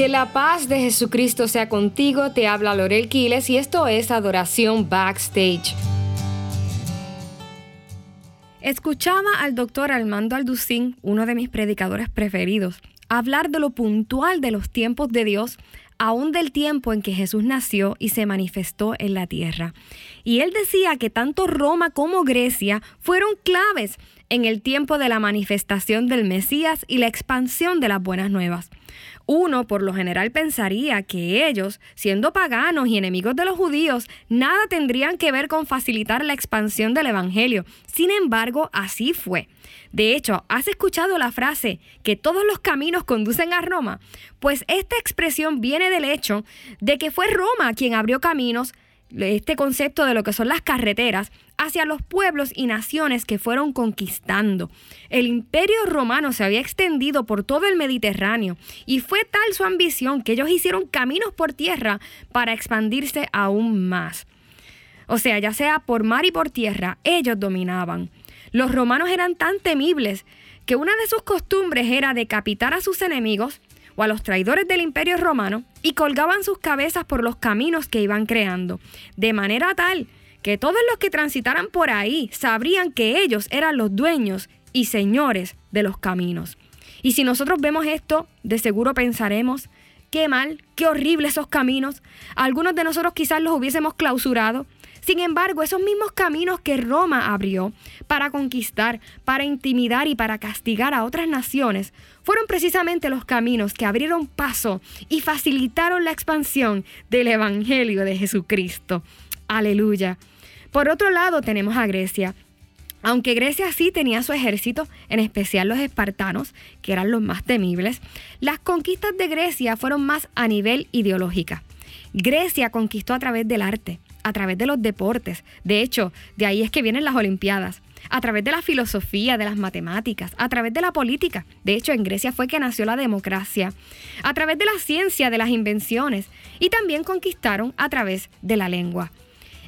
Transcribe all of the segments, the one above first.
Que la paz de Jesucristo sea contigo, te habla Lorel Quiles y esto es Adoración Backstage. Escuchaba al doctor Armando Alducín, uno de mis predicadores preferidos, hablar de lo puntual de los tiempos de Dios, aún del tiempo en que Jesús nació y se manifestó en la tierra. Y él decía que tanto Roma como Grecia fueron claves en el tiempo de la manifestación del Mesías y la expansión de las buenas nuevas. Uno por lo general pensaría que ellos, siendo paganos y enemigos de los judíos, nada tendrían que ver con facilitar la expansión del Evangelio. Sin embargo, así fue. De hecho, ¿has escuchado la frase que todos los caminos conducen a Roma? Pues esta expresión viene del hecho de que fue Roma quien abrió caminos este concepto de lo que son las carreteras hacia los pueblos y naciones que fueron conquistando. El imperio romano se había extendido por todo el Mediterráneo y fue tal su ambición que ellos hicieron caminos por tierra para expandirse aún más. O sea, ya sea por mar y por tierra, ellos dominaban. Los romanos eran tan temibles que una de sus costumbres era decapitar a sus enemigos o a los traidores del imperio romano y colgaban sus cabezas por los caminos que iban creando, de manera tal que todos los que transitaran por ahí sabrían que ellos eran los dueños y señores de los caminos. Y si nosotros vemos esto, de seguro pensaremos, qué mal, qué horrible esos caminos. Algunos de nosotros quizás los hubiésemos clausurado, sin embargo, esos mismos caminos que Roma abrió para conquistar, para intimidar y para castigar a otras naciones, fueron precisamente los caminos que abrieron paso y facilitaron la expansión del Evangelio de Jesucristo. Aleluya. Por otro lado tenemos a Grecia. Aunque Grecia sí tenía su ejército, en especial los espartanos, que eran los más temibles, las conquistas de Grecia fueron más a nivel ideológica. Grecia conquistó a través del arte, a través de los deportes. De hecho, de ahí es que vienen las Olimpiadas. A través de la filosofía, de las matemáticas, a través de la política. De hecho, en Grecia fue que nació la democracia. A través de la ciencia, de las invenciones. Y también conquistaron a través de la lengua.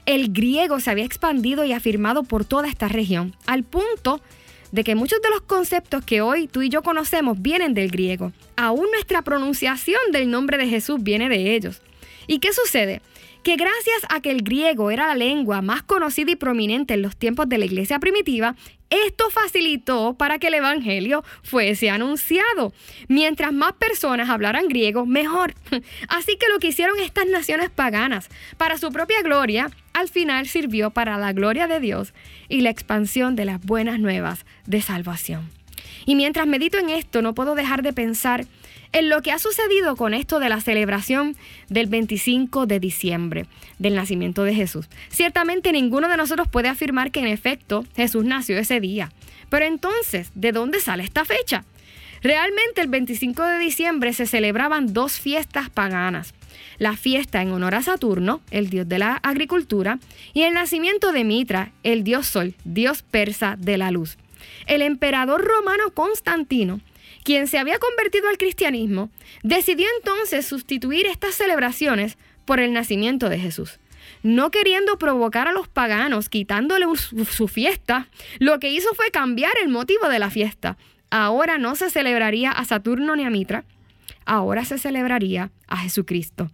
El griego se había expandido y afirmado por toda esta región, al punto de que muchos de los conceptos que hoy tú y yo conocemos vienen del griego. Aún nuestra pronunciación del nombre de Jesús viene de ellos. ¿Y qué sucede? que gracias a que el griego era la lengua más conocida y prominente en los tiempos de la iglesia primitiva, esto facilitó para que el Evangelio fuese anunciado. Mientras más personas hablaran griego, mejor. Así que lo que hicieron estas naciones paganas para su propia gloria, al final sirvió para la gloria de Dios y la expansión de las buenas nuevas de salvación. Y mientras medito en esto, no puedo dejar de pensar en lo que ha sucedido con esto de la celebración del 25 de diciembre, del nacimiento de Jesús. Ciertamente ninguno de nosotros puede afirmar que en efecto Jesús nació ese día. Pero entonces, ¿de dónde sale esta fecha? Realmente el 25 de diciembre se celebraban dos fiestas paganas. La fiesta en honor a Saturno, el dios de la agricultura, y el nacimiento de Mitra, el dios Sol, dios persa de la luz. El emperador romano Constantino quien se había convertido al cristianismo, decidió entonces sustituir estas celebraciones por el nacimiento de Jesús. No queriendo provocar a los paganos quitándole su fiesta, lo que hizo fue cambiar el motivo de la fiesta. Ahora no se celebraría a Saturno ni a Mitra, ahora se celebraría a Jesucristo.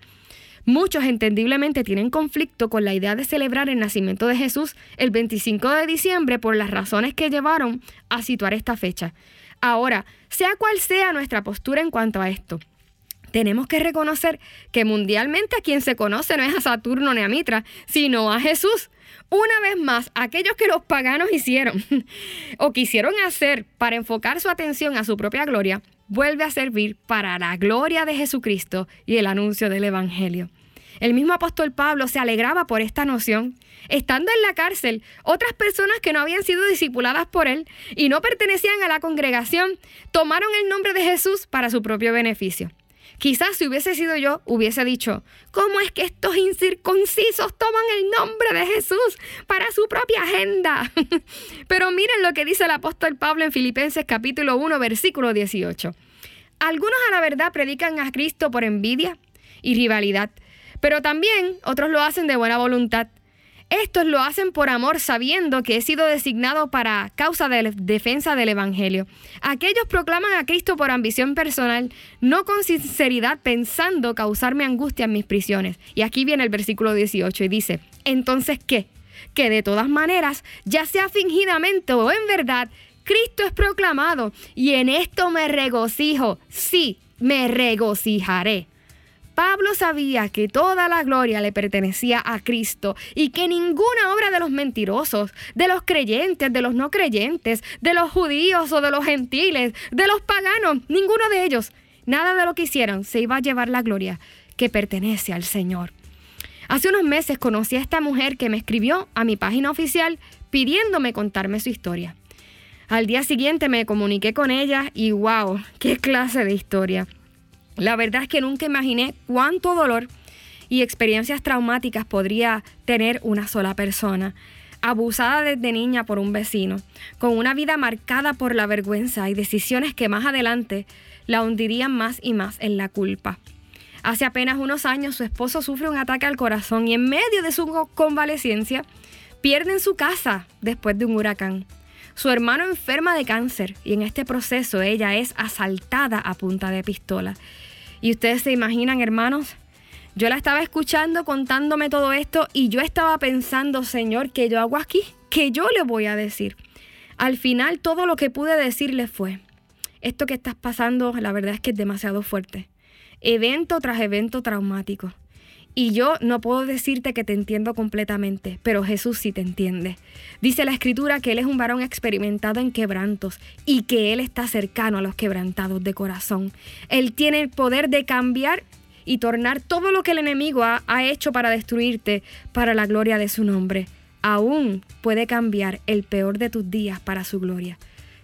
Muchos entendiblemente tienen conflicto con la idea de celebrar el nacimiento de Jesús el 25 de diciembre por las razones que llevaron a situar esta fecha. Ahora, sea cual sea nuestra postura en cuanto a esto, tenemos que reconocer que mundialmente a quien se conoce no es a Saturno ni a Mitra, sino a Jesús. Una vez más, aquellos que los paganos hicieron o quisieron hacer para enfocar su atención a su propia gloria, vuelve a servir para la gloria de Jesucristo y el anuncio del Evangelio. El mismo apóstol Pablo se alegraba por esta noción. Estando en la cárcel, otras personas que no habían sido discipuladas por él y no pertenecían a la congregación, tomaron el nombre de Jesús para su propio beneficio. Quizás si hubiese sido yo, hubiese dicho, ¿cómo es que estos incircuncisos toman el nombre de Jesús para su propia agenda? Pero miren lo que dice el apóstol Pablo en Filipenses capítulo 1, versículo 18. Algunos a la verdad predican a Cristo por envidia y rivalidad pero también otros lo hacen de buena voluntad. Estos lo hacen por amor sabiendo que he sido designado para causa de defensa del Evangelio. Aquellos proclaman a Cristo por ambición personal, no con sinceridad pensando causarme angustia en mis prisiones. Y aquí viene el versículo 18 y dice, entonces ¿qué? Que de todas maneras, ya sea fingidamente o en verdad, Cristo es proclamado y en esto me regocijo, sí, me regocijaré. Pablo sabía que toda la gloria le pertenecía a Cristo y que ninguna obra de los mentirosos, de los creyentes, de los no creyentes, de los judíos o de los gentiles, de los paganos, ninguno de ellos, nada de lo que hicieran se iba a llevar la gloria que pertenece al Señor. Hace unos meses conocí a esta mujer que me escribió a mi página oficial pidiéndome contarme su historia. Al día siguiente me comuniqué con ella y wow, qué clase de historia. La verdad es que nunca imaginé cuánto dolor y experiencias traumáticas podría tener una sola persona, abusada desde niña por un vecino, con una vida marcada por la vergüenza y decisiones que más adelante la hundirían más y más en la culpa. Hace apenas unos años su esposo sufre un ataque al corazón y en medio de su convalecencia pierden su casa después de un huracán. Su hermano enferma de cáncer y en este proceso ella es asaltada a punta de pistola. Y ustedes se imaginan, hermanos, yo la estaba escuchando contándome todo esto y yo estaba pensando, Señor, ¿qué yo hago aquí? ¿Qué yo le voy a decir? Al final todo lo que pude decirle fue, esto que estás pasando, la verdad es que es demasiado fuerte. Evento tras evento traumático. Y yo no puedo decirte que te entiendo completamente, pero Jesús sí te entiende. Dice la escritura que Él es un varón experimentado en quebrantos y que Él está cercano a los quebrantados de corazón. Él tiene el poder de cambiar y tornar todo lo que el enemigo ha, ha hecho para destruirte para la gloria de su nombre. Aún puede cambiar el peor de tus días para su gloria.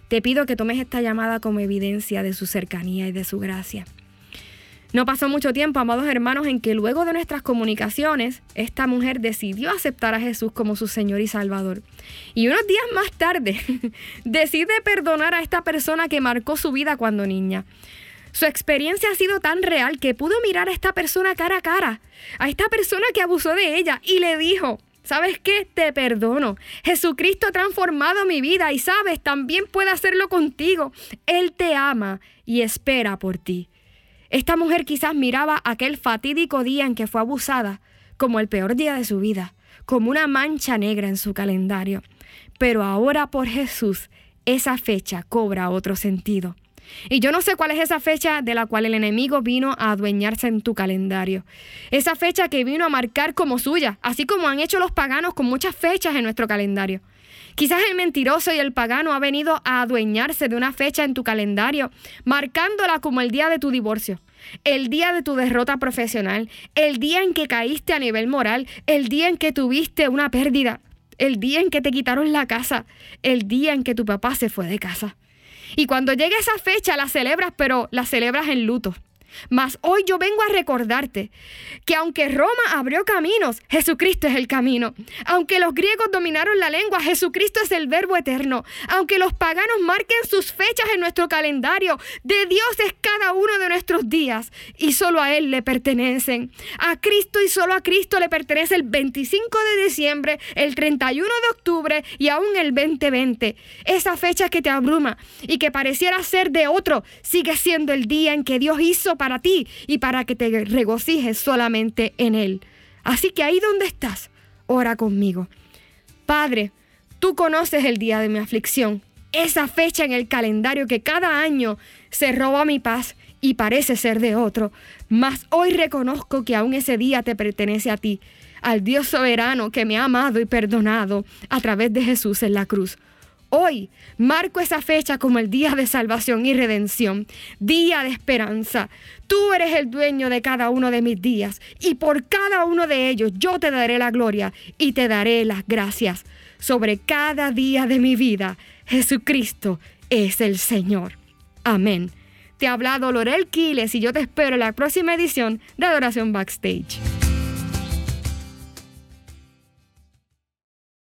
Te pido que tomes esta llamada como evidencia de su cercanía y de su gracia. No pasó mucho tiempo, amados hermanos, en que luego de nuestras comunicaciones, esta mujer decidió aceptar a Jesús como su Señor y Salvador. Y unos días más tarde, decide perdonar a esta persona que marcó su vida cuando niña. Su experiencia ha sido tan real que pudo mirar a esta persona cara a cara, a esta persona que abusó de ella y le dijo, ¿sabes qué? Te perdono. Jesucristo ha transformado mi vida y sabes, también puede hacerlo contigo. Él te ama y espera por ti. Esta mujer quizás miraba aquel fatídico día en que fue abusada como el peor día de su vida, como una mancha negra en su calendario. Pero ahora por Jesús, esa fecha cobra otro sentido. Y yo no sé cuál es esa fecha de la cual el enemigo vino a adueñarse en tu calendario. Esa fecha que vino a marcar como suya, así como han hecho los paganos con muchas fechas en nuestro calendario. Quizás el mentiroso y el pagano ha venido a adueñarse de una fecha en tu calendario, marcándola como el día de tu divorcio, el día de tu derrota profesional, el día en que caíste a nivel moral, el día en que tuviste una pérdida, el día en que te quitaron la casa, el día en que tu papá se fue de casa. Y cuando llegue esa fecha la celebras, pero la celebras en luto. Mas hoy yo vengo a recordarte que aunque Roma abrió caminos, Jesucristo es el camino. Aunque los griegos dominaron la lengua, Jesucristo es el verbo eterno. Aunque los paganos marquen sus fechas en nuestro calendario, de Dios es cada uno de nuestros días y solo a Él le pertenecen. A Cristo y solo a Cristo le pertenece el 25 de diciembre, el 31 de octubre y aún el 2020. Esa fecha que te abruma y que pareciera ser de otro, sigue siendo el día en que Dios hizo para para ti y para que te regocijes solamente en Él. Así que ahí donde estás, ora conmigo. Padre, tú conoces el día de mi aflicción, esa fecha en el calendario que cada año se roba mi paz y parece ser de otro, mas hoy reconozco que aún ese día te pertenece a ti, al Dios soberano que me ha amado y perdonado a través de Jesús en la cruz. Hoy marco esa fecha como el día de salvación y redención, día de esperanza. Tú eres el dueño de cada uno de mis días y por cada uno de ellos yo te daré la gloria y te daré las gracias. Sobre cada día de mi vida, Jesucristo es el Señor. Amén. Te ha hablado Lorel Quiles y yo te espero en la próxima edición de Adoración Backstage.